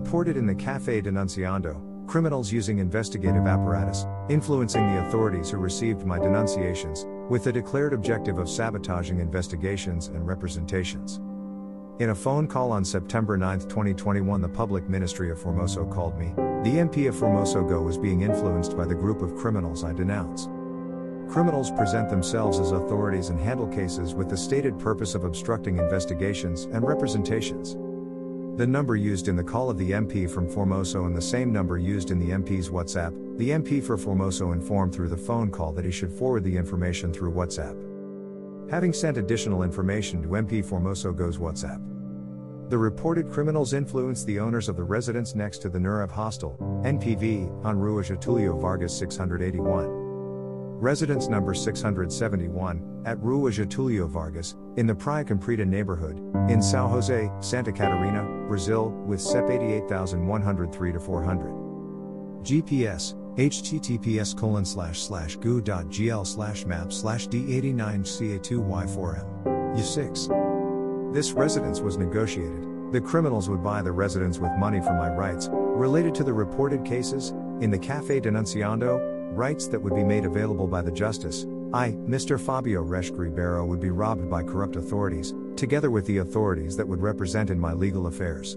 Reported in the Cafe Denunciando, criminals using investigative apparatus, influencing the authorities who received my denunciations, with the declared objective of sabotaging investigations and representations. In a phone call on September 9, 2021, the Public Ministry of Formoso called me. The MP of Formoso Go was being influenced by the group of criminals I denounce. Criminals present themselves as authorities and handle cases with the stated purpose of obstructing investigations and representations. The number used in the call of the MP from Formoso and the same number used in the MP's WhatsApp, the MP for Formoso informed through the phone call that he should forward the information through WhatsApp. Having sent additional information to MP Formoso Go's WhatsApp. The reported criminals influenced the owners of the residence next to the Nurev Hostel, NPV, on Rua Getulio Vargas 681 residence number 671, at Rua Getulio Vargas, in the Praia Comprida neighborhood, in Sao Jose, Santa Catarina, Brazil, with CEP 88103 400. GPS, https colon slash slash goo.gl slash map slash d89ca2y4m. U6. This residence was negotiated. The criminals would buy the residence with money for my rights, related to the reported cases, in the Cafe Denunciando, rights that would be made available by the justice, I, Mr. Fabio Reschke Ribeiro, would be robbed by corrupt authorities, together with the authorities that would represent in my legal affairs.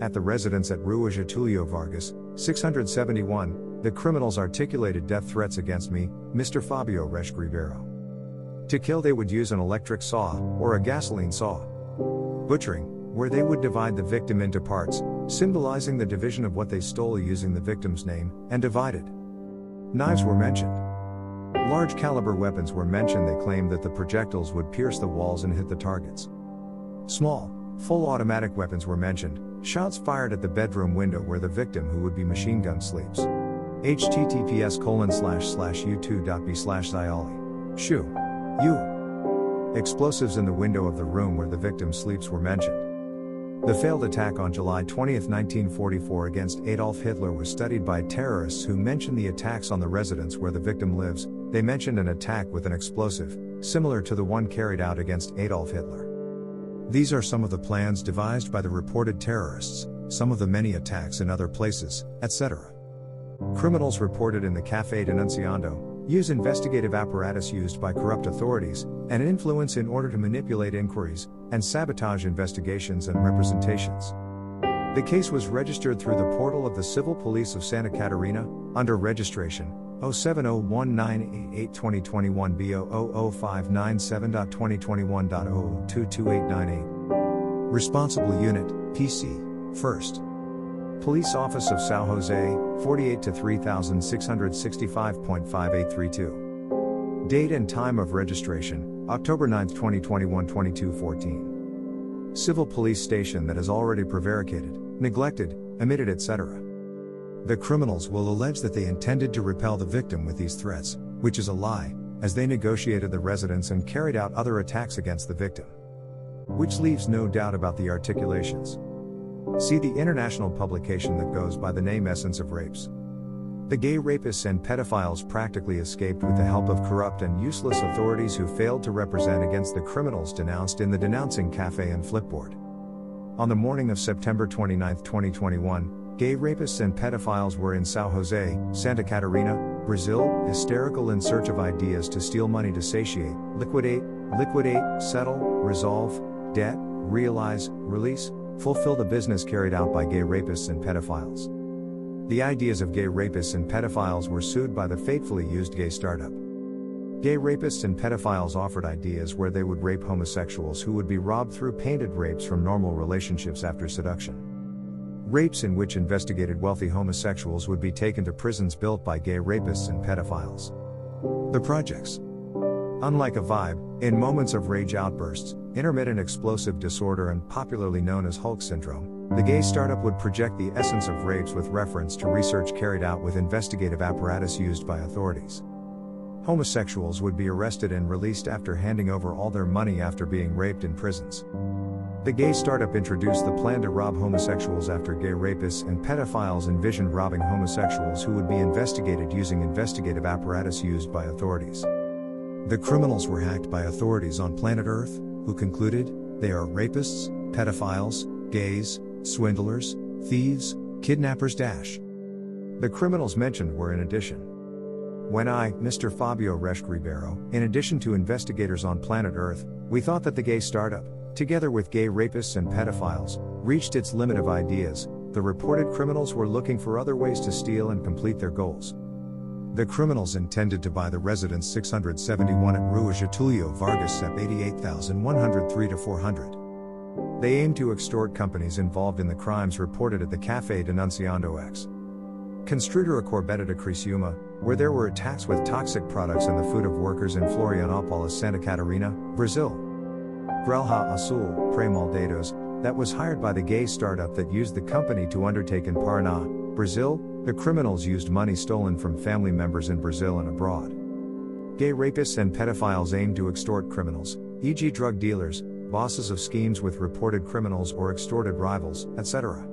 At the residence at Rua Getulio Vargas, 671, the criminals articulated death threats against me, Mr. Fabio Reschke Ribeiro. To kill, they would use an electric saw, or a gasoline saw. Butchering, where they would divide the victim into parts, symbolizing the division of what they stole using the victim's name, and divided. Knives were mentioned. Large caliber weapons were mentioned. They claimed that the projectiles would pierce the walls and hit the targets. Small, full automatic weapons were mentioned, shots fired at the bedroom window where the victim who would be machine gun sleeps. https colon slash slash u2.b slash Xiali. Shu. U. Explosives in the window of the room where the victim sleeps were mentioned. The failed attack on July 20, 1944 against Adolf Hitler was studied by terrorists who mentioned the attacks on the residence where the victim lives. They mentioned an attack with an explosive, similar to the one carried out against Adolf Hitler. These are some of the plans devised by the reported terrorists, some of the many attacks in other places, etc. Criminals reported in the Cafe Denunciando use investigative apparatus used by corrupt authorities, and influence in order to manipulate inquiries, and sabotage investigations and representations. The case was registered through the portal of the Civil Police of Santa Catarina, under registration 07019882021 B00597.2021.0222898. Responsible Unit, PC, First. Police Office of Sao Jose, 48 to 3665.5832. Date and time of registration, October 9, 2021 2214. Civil police station that has already prevaricated, neglected, omitted, etc. The criminals will allege that they intended to repel the victim with these threats, which is a lie, as they negotiated the residence and carried out other attacks against the victim. Which leaves no doubt about the articulations. See the international publication that goes by the name Essence of Rapes. The gay rapists and pedophiles practically escaped with the help of corrupt and useless authorities who failed to represent against the criminals denounced in the Denouncing Cafe and Flipboard. On the morning of September 29, 2021, gay rapists and pedophiles were in Sao Jose, Santa Catarina, Brazil, hysterical in search of ideas to steal money to satiate, liquidate, liquidate, settle, resolve, debt, realize, release, fulfill the business carried out by gay rapists and pedophiles. The ideas of gay rapists and pedophiles were sued by the fatefully used gay startup. Gay rapists and pedophiles offered ideas where they would rape homosexuals who would be robbed through painted rapes from normal relationships after seduction. Rapes in which investigated wealthy homosexuals would be taken to prisons built by gay rapists and pedophiles. The projects. Unlike a vibe, in moments of rage outbursts, intermittent explosive disorder, and popularly known as Hulk syndrome, the gay startup would project the essence of rapes with reference to research carried out with investigative apparatus used by authorities. Homosexuals would be arrested and released after handing over all their money after being raped in prisons. The gay startup introduced the plan to rob homosexuals after gay rapists and pedophiles envisioned robbing homosexuals who would be investigated using investigative apparatus used by authorities. The criminals were hacked by authorities on planet Earth, who concluded, they are rapists, pedophiles, gays, swindlers, thieves, kidnappers. Dash. The criminals mentioned were in addition. When I, Mr. Fabio Reschke Ribeiro, in addition to investigators on planet Earth, we thought that the gay startup, together with gay rapists and pedophiles, reached its limit of ideas, the reported criminals were looking for other ways to steal and complete their goals. The criminals intended to buy the residence 671 at Rua Getulio Vargas SEP 88103 to 400. They aim to extort companies involved in the crimes reported at the Café Denunciando X. Construtora Corbetta de Criciúma, where there were attacks with toxic products in the food of workers in Florianopolis, Santa Catarina, Brazil. Grelha Azul, Premaldados, that was hired by the gay startup that used the company to undertake in Paraná, Brazil, the criminals used money stolen from family members in Brazil and abroad. Gay rapists and pedophiles aimed to extort criminals, e.g., drug dealers, bosses of schemes with reported criminals or extorted rivals, etc.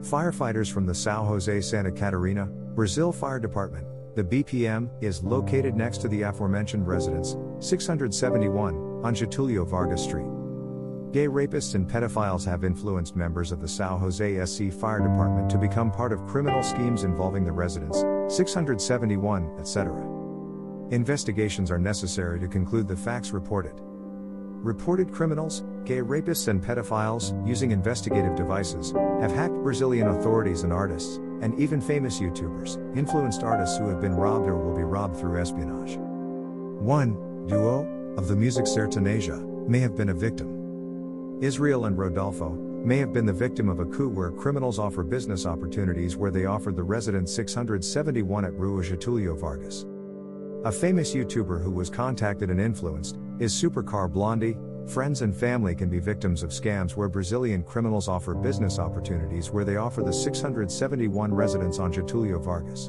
Firefighters from the São José Santa Catarina, Brazil Fire Department, the BPM, is located next to the aforementioned residence, 671, on Getulio Vargas Street. Gay rapists and pedophiles have influenced members of the São José SC Fire Department to become part of criminal schemes involving the residents, 671, etc. Investigations are necessary to conclude the facts reported. Reported criminals, gay rapists, and pedophiles, using investigative devices, have hacked Brazilian authorities and artists, and even famous YouTubers, influenced artists who have been robbed or will be robbed through espionage. 1. Duo, of the music Sertaneja, may have been a victim. Israel and Rodolffo, may have been the victim of a coup where criminals offer business opportunities where they offered the resident 671 at Rua Getulio Vargas. A famous YouTuber who was contacted and influenced is Supercar Blondie. Friends and family can be victims of scams where Brazilian criminals offer business opportunities where they offer the 671 residents on Getulio Vargas.